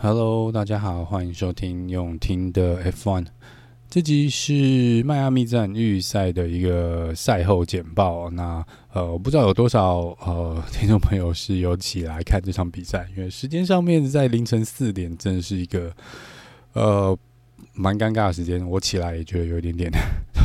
Hello，大家好，欢迎收听用听的 F1。这集是迈阿密站预赛的一个赛后简报。那呃，我不知道有多少呃听众朋友是有起来看这场比赛，因为时间上面在凌晨四点，真的是一个呃。蛮尴尬的时间，我起来也觉得有一点点，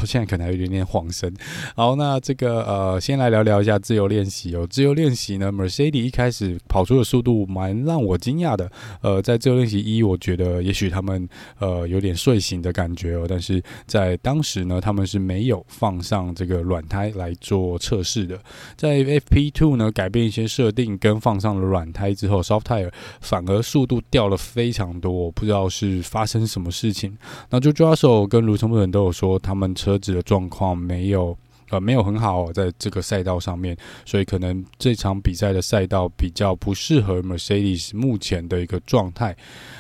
现在可能还有一点点晃神。好，那这个呃，先来聊聊一下自由练习哦。自由练习呢，Mercedes 一开始跑出的速度蛮让我惊讶的。呃，在自由练习一，我觉得也许他们呃有点睡醒的感觉哦，但是在当时呢，他们是没有放上这个软胎来做测试的。在 FP Two 呢，改变一些设定跟放上了软胎之后，Soft Tire 反而速度掉了非常多，不知道是发生什么事情。那就抓手跟卢成本都有说，他们车子的状况没有呃没有很好，在这个赛道上面，所以可能这场比赛的赛道比较不适合 Mercedes 目前的一个状态。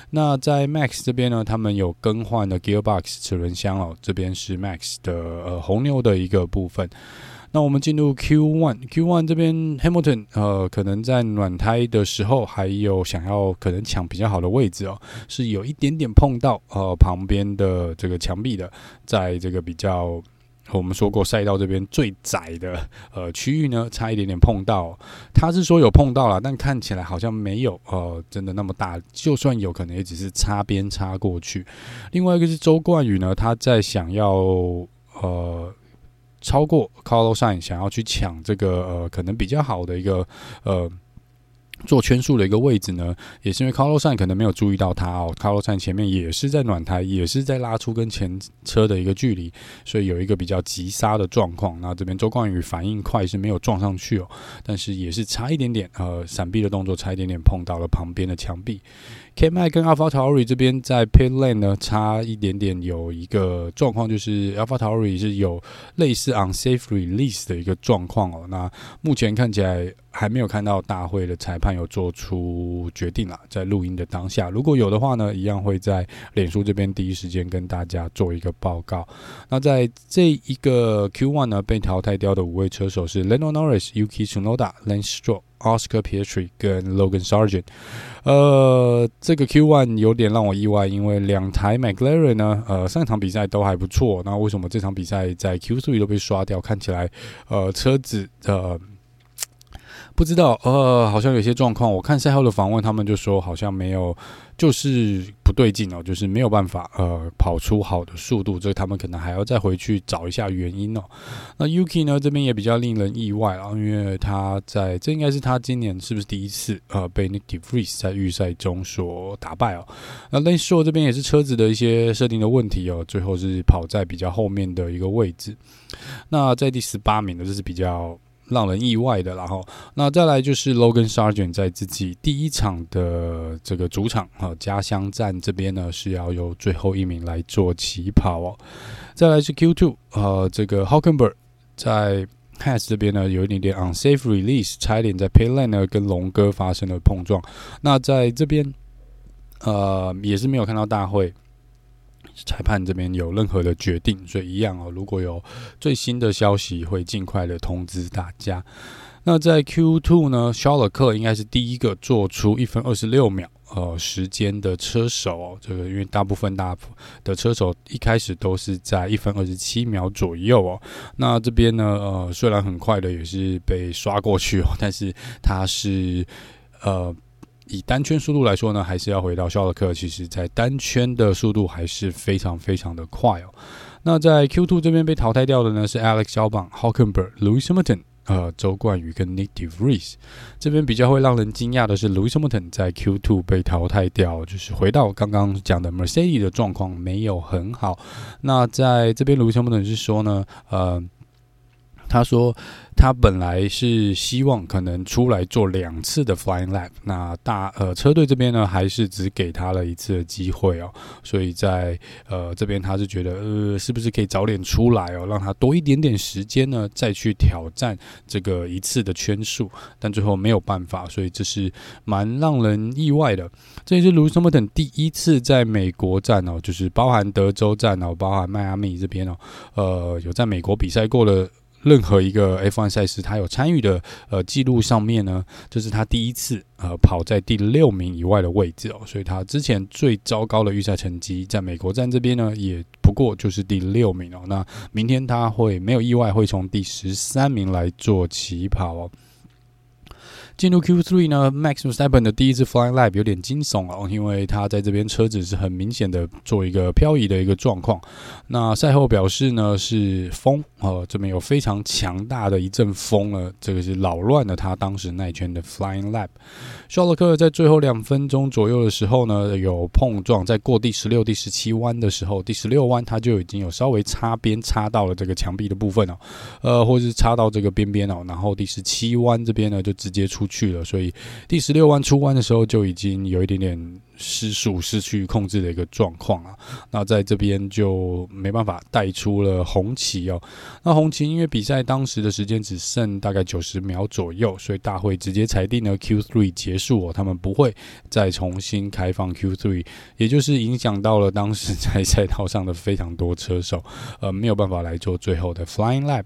那在 Max 这边呢，他们有更换了 Gearbox 齿轮箱哦，这边是 Max 的呃红牛的一个部分。那我们进入 Q1，Q1 这边 Hamilton 呃，可能在暖胎的时候，还有想要可能抢比较好的位置哦，是有一点点碰到呃旁边的这个墙壁的，在这个比较我们说过赛道这边最窄的呃区域呢，差一点点碰到。他是说有碰到了，但看起来好像没有呃真的那么大，就算有可能也只是擦边擦过去。另外一个是周冠宇呢，他在想要呃。超过 Carlos Sainz 想要去抢这个呃可能比较好的一个呃做圈数的一个位置呢，也是因为 Carlos Sainz 可能没有注意到他哦，Carlos Sainz 前面也是在暖胎，也是在拉出跟前车的一个距离，所以有一个比较急刹的状况。那这边周冠宇反应快是没有撞上去哦，但是也是差一点点呃闪避的动作差一点点碰到了旁边的墙壁。K-Mag 跟 AlphaTauri 这边在 Pit Lane 呢，差一点点有一个状况，就是 AlphaTauri 是有类似 Unsafe Release 的一个状况哦。那目前看起来还没有看到大会的裁判有做出决定啦，在录音的当下，如果有的话呢，一样会在脸书这边第一时间跟大家做一个报告。那在这一个 Q1 呢，被淘汰掉的五位车手是 Lando Norris、Yuki Tsunoda、Lance Stroll。Oscar Piatri 跟 Logan Sargent，呃，这个 Q1 有点让我意外，因为两台 McLaren 呢，呃，上一场比赛都还不错，那为什么这场比赛在 Q3 都被刷掉？看起来，呃，车子的。不知道，呃，好像有些状况。我看赛后的访问，他们就说好像没有，就是不对劲哦，就是没有办法，呃，跑出好的速度。这他们可能还要再回去找一下原因哦。那 Yuki 呢，这边也比较令人意外啊，因为他在这应该是他今年是不是第一次呃被 Nyck de Vries 在预赛中所打败哦。那 Lance Stroll 这边也是车子的一些设定的问题哦，最后是跑在比较后面的一个位置。那在第十八名的，这是比较。让人意外的，然后那再来就是 Logan Sargent 在自己第一场的这个主场啊家乡站这边呢，是要由最后一名来做起跑哦。再来是 Q Two 呃，这个 Hockenberg 在 Haas 这边呢有一点点 unsafe release，差一点在 Pit Lane 呢跟龙哥发生了碰撞。那在这边呃也是没有看到大会。裁判这边有任何的决定，所以一样哦。如果有最新的消息，会尽快的通知大家。那在 Q2 呢，肖尔克应该是第一个做出一分二十六秒呃时间的车手哦。这个因为大部分大的车手一开始都是在一分二十七秒左右哦。那这边呢，呃，虽然很快的也是被刷过去哦，但是他是呃。以单圈速度来说呢，还是要回到肖尔克。其实，在单圈的速度还是非常非常的快哦。那在 Q2 这边被淘汰掉的呢，是 Alex 肖邦、Hockenberg、Louis Hamilton，、呃，周冠宇跟 Nick de Vries。这边比较会让人惊讶的是，Louis Hamilton 在 Q2 被淘汰掉，就是回到刚刚讲的 Mercedes 的状况没有很好。那在这边 Louis Hamilton 是说呢，呃。他说，他本来是希望可能出来做两次的 flying lap，那大呃车队这边呢，还是只给他了一次的机会哦，所以在呃这边他是觉得呃是不是可以早点出来哦，让他多一点点时间呢，再去挑战这个一次的圈数，但最后没有办法，所以这是蛮让人意外的。这也是 Lewis Hamilton 第一次在美国站哦，就是包含德州站哦，包含迈阿密这边哦，呃有在美国比赛过的。任何一个 F1 赛事，他有参与的呃记录上面呢，这是他第一次呃跑在第六名以外的位置哦，所以他之前最糟糕的预赛成绩，在美国站这边呢，也不过就是第六名哦。那明天他会没有意外，会从第十三名来做起跑哦。进入 Q3 呢，Max Verstappen 的第一次 Flying Lap 有点惊悚哦，因为他在这边车子是很明显的做一个漂移的一个状况。那赛后表示呢，是风呃，这边有非常强大的一阵风呢，这个是扰乱了他当时那一圈的 Flying Lap。肖洛克在最后两分钟左右的时候呢，有碰撞，在过第十六、第十七弯的时候，第十六弯他就已经有稍微擦边擦到了这个墙壁的部分哦，呃，或者是擦到这个边边哦，然后第十七弯这边呢就直接出。出去了，所以第十六弯出弯的时候就已经有一点点失速、失去控制的一个状况啊。那在这边就没办法带出了红旗哦。那红旗因为比赛当时的时间只剩大概九十秒左右，所以大会直接裁定了 Q3 结束哦，他们不会再重新开放 Q3，也就是影响到了当时在赛道上的非常多车手，呃，没有办法来做最后的 Flying Lap。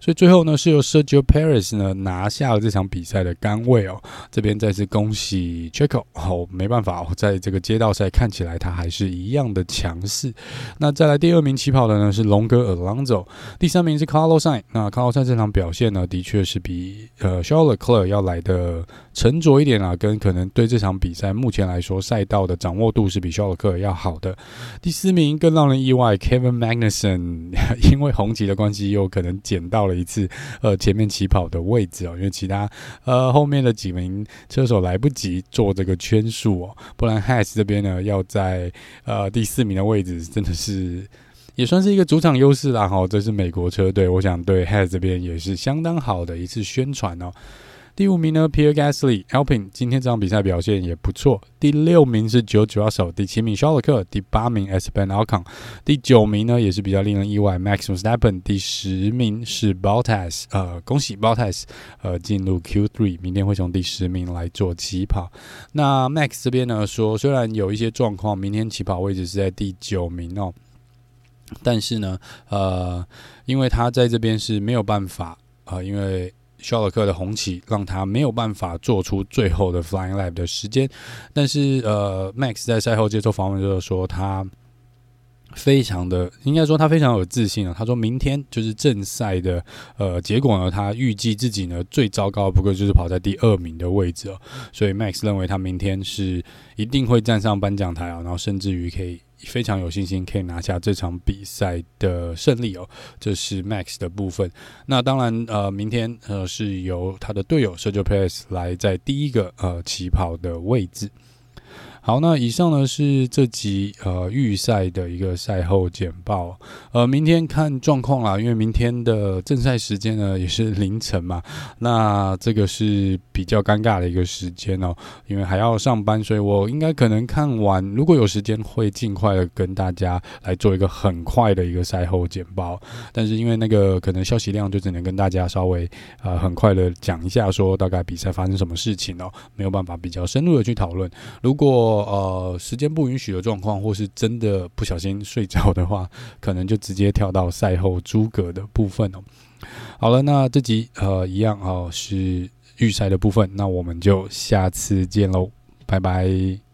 所以最后呢，是由 Sergio Perez 呢拿下了这场比赛的杆位哦。这边再次恭喜 Checo 哦，没办法哦，在这个街道赛看起来他还是一样的强势。那再来第二名起跑的呢是龙哥 Alonso，第三名是 Carlos Sainz。那 Carlos Sainz 这场表现呢，的确是比呃 Charles Leclerc 要来的沉着一点啊，跟可能对这场比赛目前来说赛道的掌握度是比 Charles Leclerc 要好的。第四名更让人意外，Kevin Magnussen 因为红旗的关系，又可能减。捡到了一次呃前面起跑的位置哦，因为其他呃后面的几名车手来不及做这个圈数哦，不然 Has 这边呢要在呃第四名的位置真的是也算是一个主场优势啦哈，这是美国车队，我想对 Has 这边也是相当好的一次宣传哦。第五名呢，Pierre Gasly Alpine，今天这场比赛表现也不错。第六名是九九二手，第七名肖洛克，第八名 Esteban Ocon，第九名呢也是比较令人意外，Max Verstappen，第十名是 Bottas，呃，恭喜 Bottas，呃，进入 Q3，明天会从第十名来做起跑。那 Max 这边呢说，虽然有一些状况，明天起跑位置是在第九名哦，但是呢，呃，因为他在这边是没有办法，呃，因为。肖尔克的红旗让他没有办法做出最后的 Flying Lap 的时间，但是呃，Max 在赛后接受访问就是说，他非常的应该说他非常有自信啊。他说明天就是正赛的呃结果呢，他预计自己呢最糟糕不过就是跑在第二名的位置哦，所以 Max 认为他明天是一定会站上颁奖台啊，然后甚至于可以。非常有信心可以拿下这场比赛的胜利哦，这是 Max 的部分。那当然，呃，明天呃是由他的队友 Sergio Perez 来在第一个呃起跑的位置。好，那以上呢是这集呃预赛的一个赛后简报。呃，明天看状况啦，因为明天的正赛时间呢也是凌晨嘛，那这个是比较尴尬的一个时间哦，因为还要上班，所以我应该可能看完，如果有时间会尽快的跟大家来做一个很快的一个赛后简报。但是因为那个可能消息量就只能跟大家稍微呃很快的讲一下，说大概比赛发生什么事情哦，没有办法比较深入的去讨论。如果呃，时间不允许的状况，或是真的不小心睡着的话，可能就直接跳到赛后诸葛的部分哦。好了，那这集呃一样哦，是预赛的部分，那我们就下次见喽，拜拜。